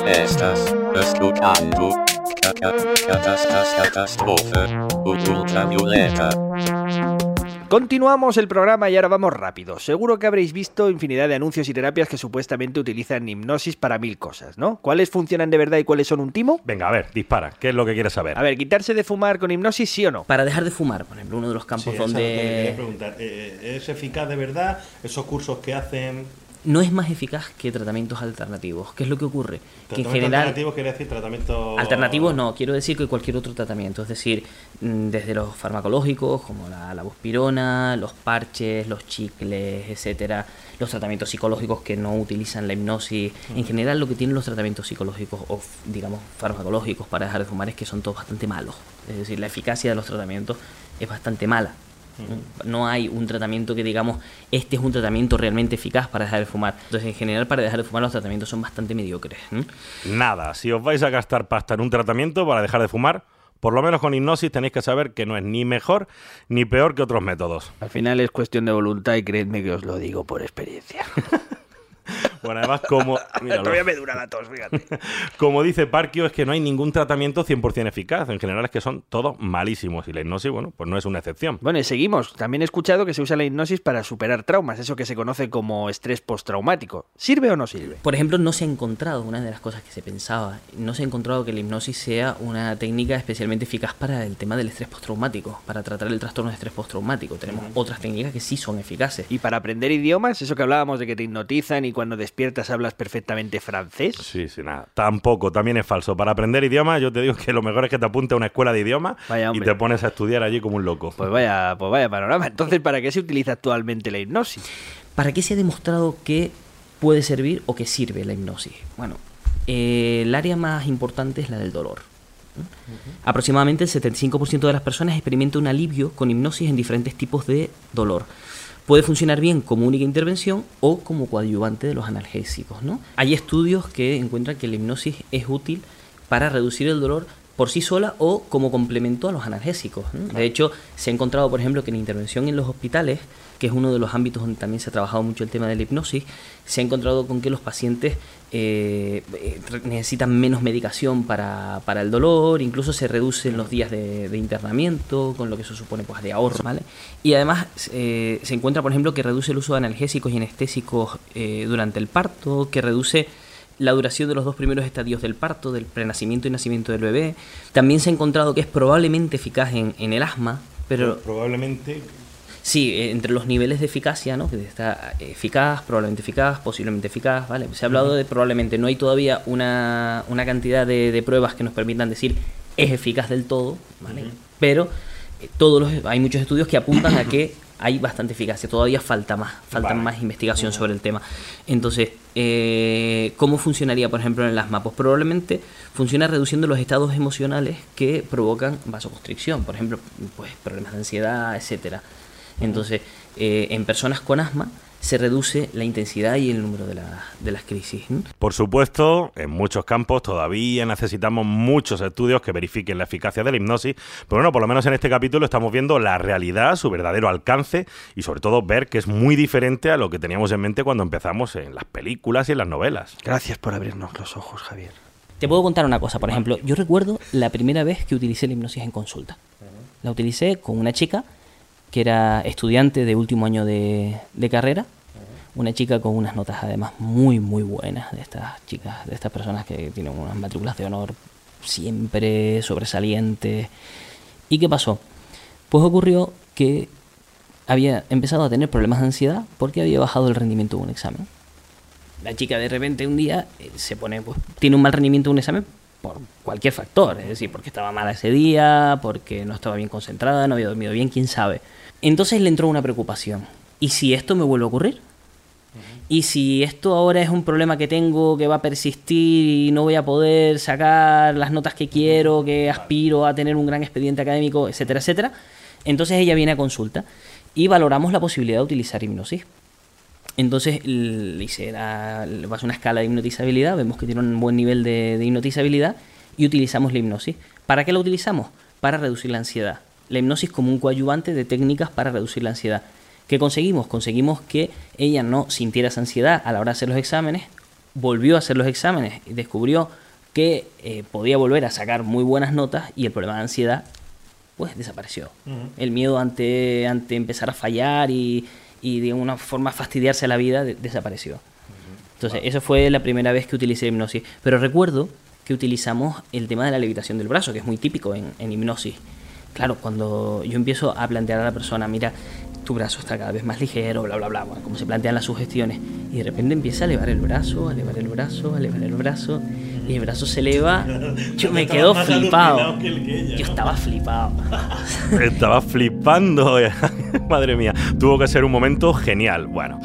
Estás escuchando Cata- Catas- Catástrofe Ultravioleta. Continuamos el programa y ahora vamos rápido. Seguro que habréis visto infinidad de anuncios y terapias que supuestamente utilizan hipnosis para mil cosas, ¿no? ¿Cuáles funcionan de verdad y cuáles son un timo? Venga, a ver, dispara. ¿Qué es lo que quieres saber? A ver, quitarse de fumar con hipnosis, sí o no. para dejar de fumar, por ejemplo, uno de los campos donde preguntar. eh, ¿Es eficaz de verdad esos cursos que hacen? No es más eficaz que tratamientos alternativos. ¿Qué es lo que ocurre? Que en Tratamientos general alternativos quiere decir tratamiento... Alternativos no, quiero decir que cualquier otro tratamiento, es decir, mm, desde los farmacológicos como la, la buspirona, los parches, los chicles, etcétera, los tratamientos psicológicos que no utilizan la hipnosis, en general lo que tienen los tratamientos psicológicos o digamos farmacológicos para dejar de fumar es que son todos bastante malos, es decir, la eficacia de los tratamientos es bastante mala. No hay un tratamiento que digamos, este es un tratamiento realmente eficaz para dejar de fumar. Entonces, en general, para dejar de fumar los tratamientos son bastante mediocres. Nada, si os vais a gastar pasta en un tratamiento para dejar de fumar, por lo menos con hipnosis tenéis que saber que no es ni mejor ni peor que otros métodos. Al final es cuestión de voluntad y creedme que os lo digo por experiencia. <laughs> Bueno, además, como, <laughs> míralo. Todavía me dura la tos, fíjate. <laughs> como dice Parkio, es que no hay ningún tratamiento 100% eficaz. En general es que son todos malísimos y la hipnosis, bueno, pues no es una excepción. Bueno, y seguimos. También he escuchado que se usa la hipnosis para superar traumas, eso que se conoce como estrés postraumático. ¿Sirve o no sirve? Por ejemplo, no se ha encontrado, una de las cosas que se pensaba, no se ha encontrado que la hipnosis sea una técnica especialmente eficaz para el tema del estrés postraumático, para tratar el trastorno de estrés postraumático. Tenemos otras técnicas que sí son eficaces. Y para aprender idiomas, eso que hablábamos de que te hipnotizan y cuando despiertas hablas perfectamente francés. Sí, sí, nada. Tampoco, también es falso. Para aprender idiomas, yo te digo que lo mejor es que te apunte a una escuela de idiomas Vaya, y te pones a estudiar allí como un loco. Pues vaya, pues vaya panorama. Entonces, ¿para qué se utiliza actualmente la hipnosis? ¿Para qué se ha demostrado que puede servir o que sirve la hipnosis? Bueno, eh, el área más importante es la del dolor. Aproximadamente el 75% de las personas experimenta un alivio con hipnosis en diferentes tipos de dolor. Puede funcionar bien como única intervención o como coadyuvante de los analgésicos. ¿no? Hay estudios que encuentran que la hipnosis es útil para reducir el dolor por sí sola o como complemento a los analgésicos. De hecho, se ha encontrado, por ejemplo, que en intervención en los hospitales, que es uno de los ámbitos donde también se ha trabajado mucho el tema de la hipnosis, se ha encontrado con que los pacientes eh, eh, necesitan menos medicación para, para el dolor, incluso se reducen los días de, de internamiento, con lo que eso supone pues, de ahorro. ¿vale? Y además eh, se encuentra, por ejemplo, que reduce el uso de analgésicos y anestésicos eh, durante el parto, que reduce la duración de los dos primeros estadios del parto, del prenacimiento y nacimiento del bebé. También se ha encontrado que es probablemente eficaz en, en el asma, pero Probablemente sí, eh, entre los niveles de eficacia, ¿no? Que está eficaz, probablemente eficaz, posiblemente eficaz, ¿vale? Se ha hablado de probablemente, no hay todavía una, una cantidad de, de pruebas que nos permitan decir es eficaz del todo, ¿vale? Pero eh, todos los, hay muchos estudios que apuntan a que hay bastante eficacia, todavía falta más, falta Vale. más investigación sobre el tema. Entonces, eh, ¿cómo funcionaría, por ejemplo, en el asma? Pues probablemente funciona reduciendo los estados emocionales que provocan vasoconstricción, por ejemplo, pues problemas de ansiedad, etcétera. Entonces, eh, en personas con asma se reduce la intensidad y el número de, la- de las crisis. ¿no? Por supuesto, en muchos campos todavía necesitamos muchos estudios que verifiquen la eficacia de la hipnosis, pero bueno, por lo menos en este capítulo estamos viendo la realidad, su verdadero alcance y sobre todo ver que es muy diferente a lo que teníamos en mente cuando empezamos en las películas y en las novelas. Gracias por abrirnos los ojos, Javier. Te puedo contar una cosa, por ejemplo, yo recuerdo la primera vez que utilicé la hipnosis en consulta. La utilicé con una chica que era estudiante de último año de, carrera, una chica con unas notas además muy, muy buenas, de estas chicas, de estas personas que tienen unas matrículas de honor siempre sobresalientes. ¿Y qué pasó? Pues ocurrió que había empezado a tener problemas de ansiedad porque había bajado el rendimiento de un examen. La chica de repente un día eh, se pone, pues, tiene un mal rendimiento de un examen por cualquier factor, es decir, porque estaba mala ese día, porque no estaba bien concentrada, no había dormido bien, quién sabe. Entonces le entró una preocupación. ¿Y si esto me vuelve a ocurrir? ¿Y si esto ahora es un problema que tengo que va a persistir y no voy a poder sacar las notas que quiero, que aspiro a tener un gran expediente académico, etcétera, etcétera? Entonces ella viene a consulta y valoramos la posibilidad de utilizar hipnosis. Entonces le hice la, le paso una escala de hipnotizabilidad, vemos que tiene un buen nivel de, de hipnotizabilidad y utilizamos la hipnosis. ¿Para qué la utilizamos? Para reducir la ansiedad. La hipnosis como un coadyuvante de técnicas para reducir la ansiedad. ¿Qué conseguimos? Conseguimos que ella no sintiera esa ansiedad a la hora de hacer los exámenes, volvió a hacer los exámenes y descubrió que eh, podía volver a sacar muy buenas notas y el problema de ansiedad pues desapareció. El miedo ante, ante empezar a fallar y, y de una forma fastidiarse la vida de- desapareció. Entonces, eso fue la primera vez que utilicé hipnosis. Pero recuerdo que utilizamos el tema de la levitación del brazo, que es muy típico en, en hipnosis. Claro, cuando yo empiezo a plantear a la persona, mira, tu brazo está cada vez más ligero, bla, bla, bla, bueno, como se plantean las sugestiones, y de repente empieza a elevar el brazo, a elevar el brazo, a elevar el brazo, y el brazo se eleva, <laughs> yo me quedo flipado. alucinado que el que ella, Yo ¿no? estaba flipado. <laughs> Estaba flipando. <laughs> Madre mía, tuvo que ser un momento genial. Bueno,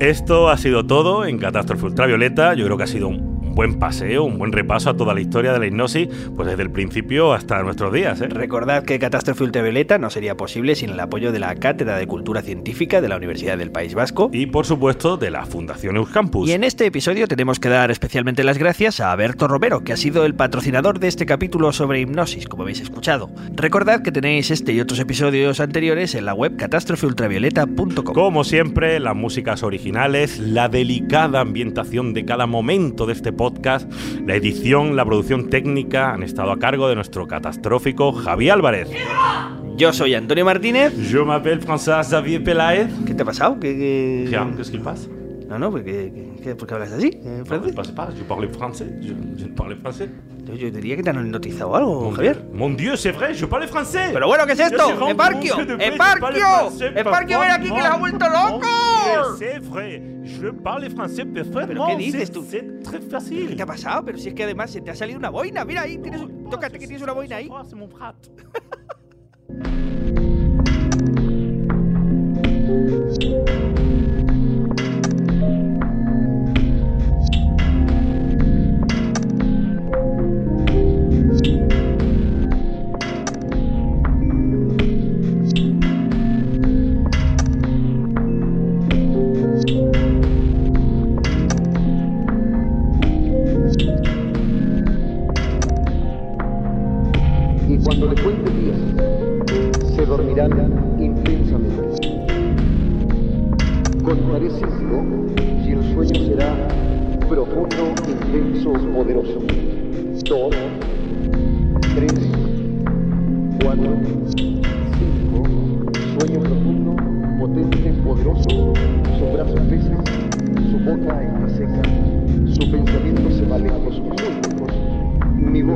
esto ha sido todo en Catástrofe Ultravioleta. Yo creo que ha sido un buen paseo, un buen repaso a toda la historia de la hipnosis, pues desde el principio hasta nuestros días. ¿eh? Recordad que Catástrofe Ultravioleta no sería posible sin el apoyo de la Cátedra de Cultura Científica de la Universidad del País Vasco. Y por supuesto de la Fundación Euskampus. Y en este episodio tenemos que dar especialmente las gracias a Berto Romero, que ha sido el patrocinador de este capítulo sobre hipnosis, como habéis escuchado. Recordad que tenéis este y otros episodios anteriores en la web catástrofeultravioleta.com. Como siempre, las músicas originales, la delicada ambientación de cada momento de este podcast, la edición, la producción técnica han estado a cargo de nuestro catastrófico Javier Álvarez. Yo soy Antonio Martínez. Je m'appelle François Xavier Pelaez. ¿Qué te ha pasado? ¿Qué, qué... Rien, qu'est-ce qu'il passe No, Non, non, porque, ¿por qué hablas así? Eh, pues, pues, pues, ¿En francés? No, pas, yo parle français, yo, yo parle français. Yo, yo, diría que te han hipnotizado algo, mon Javier. Mon Dieu, c'est vrai, je parle français. Pero bueno, ¿qué es esto? ¡Eparquio! ¡Eparquio! ¡Eparquio, ven aquí que les ha vuelto loco! C'est vrai, je parle français perfectamente. ¿Pero qué dices tú? C'est très facile. ¿Qué te ha pasado? Pero si es que además se te ha salido una boina. Mira ahí, tienes oh, un... Tócate que tienes una boina ahí. C'est mon brat.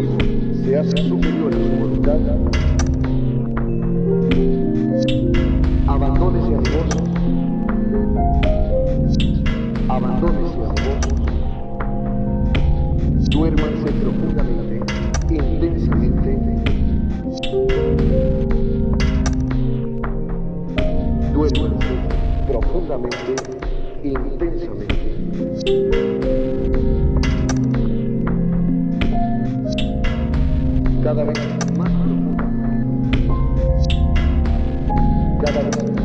se hace superior a su voluntad, abandónese al gozo, abandónese al gozo, duérmase profundamente, intensamente, duérmase profundamente, intensamente. cada vez más cada vez